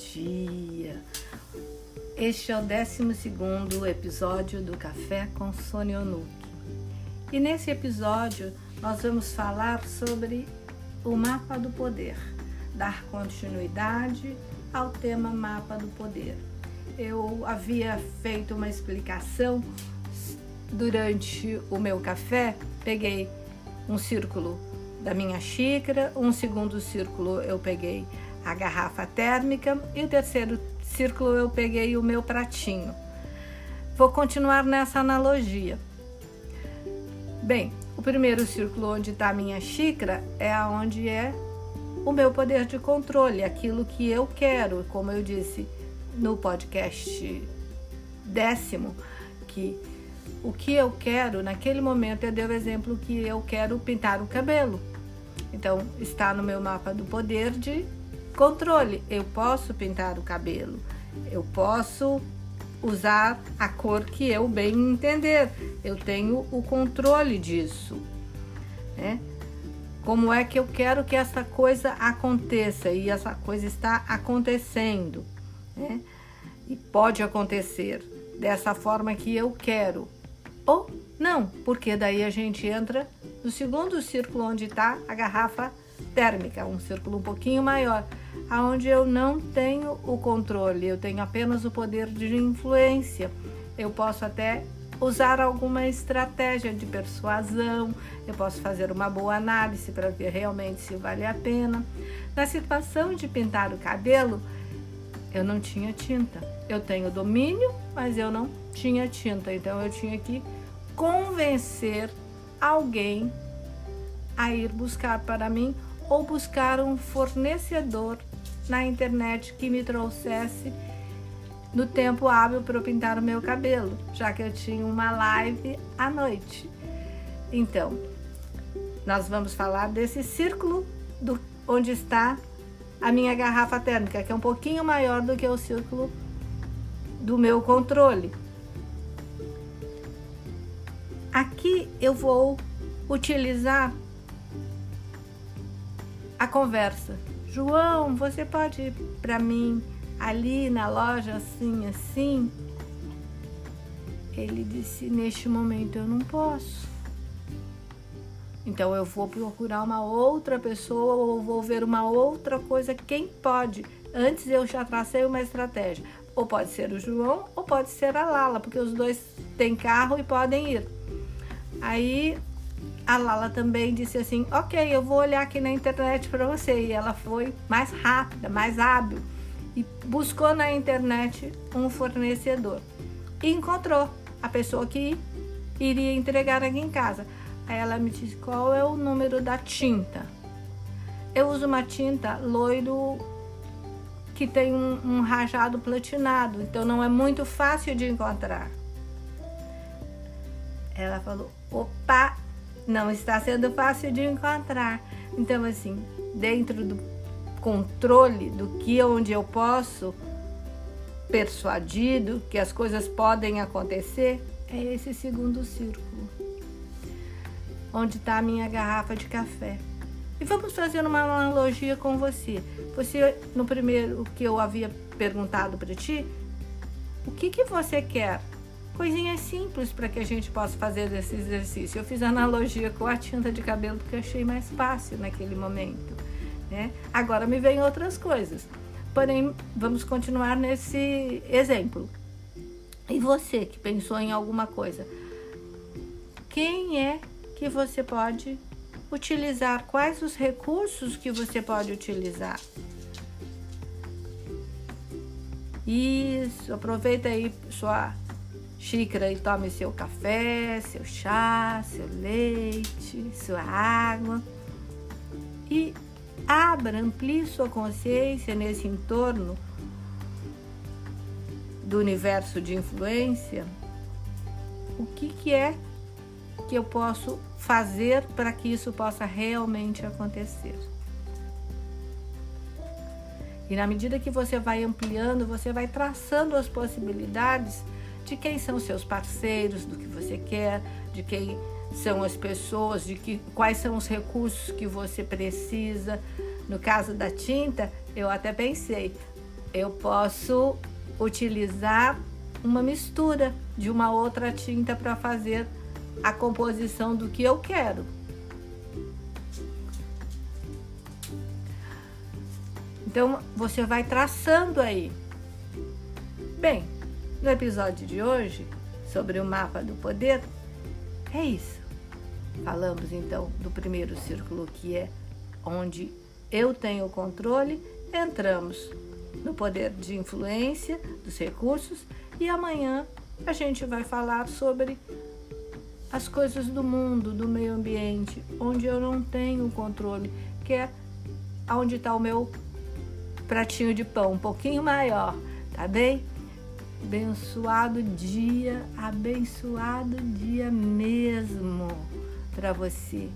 dia! Este é o 12 episódio do Café com Sônia Onuki. E nesse episódio nós vamos falar sobre o mapa do poder, dar continuidade ao tema mapa do poder. Eu havia feito uma explicação durante o meu café, peguei um círculo da minha xícara, um segundo círculo eu peguei a garrafa térmica e o terceiro círculo eu peguei o meu pratinho. Vou continuar nessa analogia. Bem, o primeiro círculo onde está a minha xícara é aonde é o meu poder de controle, aquilo que eu quero, como eu disse no podcast décimo, que o que eu quero naquele momento eu dei o exemplo que eu quero pintar o cabelo. Então está no meu mapa do poder de controle. Eu posso pintar o cabelo, eu posso usar a cor que eu bem entender. Eu tenho o controle disso. Né? Como é que eu quero que essa coisa aconteça e essa coisa está acontecendo, né? E pode acontecer dessa forma que eu quero ou não, porque daí a gente entra no segundo círculo onde está a garrafa térmica, um círculo um pouquinho maior, aonde eu não tenho o controle, eu tenho apenas o poder de influência. Eu posso até usar alguma estratégia de persuasão, eu posso fazer uma boa análise para ver realmente se vale a pena. Na situação de pintar o cabelo, eu não tinha tinta. Eu tenho domínio, mas eu não tinha tinta, então eu tinha que convencer alguém a ir buscar para mim ou buscar um fornecedor na internet que me trouxesse no tempo hábil para eu pintar o meu cabelo, já que eu tinha uma live à noite. Então, nós vamos falar desse círculo do, onde está a minha garrafa térmica, que é um pouquinho maior do que o círculo do meu controle. Aqui eu vou utilizar a conversa. João, você pode ir para mim ali na loja assim, assim? Ele disse: Neste momento eu não posso. Então eu vou procurar uma outra pessoa ou vou ver uma outra coisa. Quem pode? Antes eu já tracei uma estratégia. Ou pode ser o João ou pode ser a Lala, porque os dois têm carro e podem ir. Aí a Lala também disse assim: Ok, eu vou olhar aqui na internet para você. E ela foi mais rápida, mais hábil e buscou na internet um fornecedor. E encontrou a pessoa que iria entregar aqui em casa. Aí ela me disse: Qual é o número da tinta? Eu uso uma tinta loiro que tem um, um rajado platinado, então não é muito fácil de encontrar. Ela falou: opa, não está sendo fácil de encontrar. Então, assim, dentro do controle do que onde eu posso persuadido que as coisas podem acontecer, é esse segundo círculo, onde está a minha garrafa de café. E vamos fazer uma analogia com você. Você, no primeiro que eu havia perguntado para ti, o que, que você quer? Coisinhas simples para que a gente possa fazer esse exercício. Eu fiz analogia com a tinta de cabelo porque achei mais fácil naquele momento. Né? Agora me vem outras coisas. Porém, vamos continuar nesse exemplo. E você que pensou em alguma coisa, quem é que você pode utilizar? Quais os recursos que você pode utilizar? Isso, aproveita aí sua xícara e tome seu café, seu chá, seu leite, sua água. E abra, amplie sua consciência nesse entorno do universo de influência. O que, que é que eu posso fazer para que isso possa realmente acontecer? E na medida que você vai ampliando, você vai traçando as possibilidades de quem são seus parceiros, do que você quer, de quem são as pessoas, de que, quais são os recursos que você precisa. No caso da tinta, eu até pensei, eu posso utilizar uma mistura de uma outra tinta para fazer a composição do que eu quero. Então você vai traçando aí. Bem, no episódio de hoje, sobre o mapa do poder, é isso. Falamos então do primeiro círculo que é onde eu tenho o controle, entramos no poder de influência dos recursos e amanhã a gente vai falar sobre as coisas do mundo, do meio ambiente, onde eu não tenho controle, que é onde está o meu pratinho de pão, um pouquinho maior, tá bem? Abençoado dia, abençoado dia mesmo para você.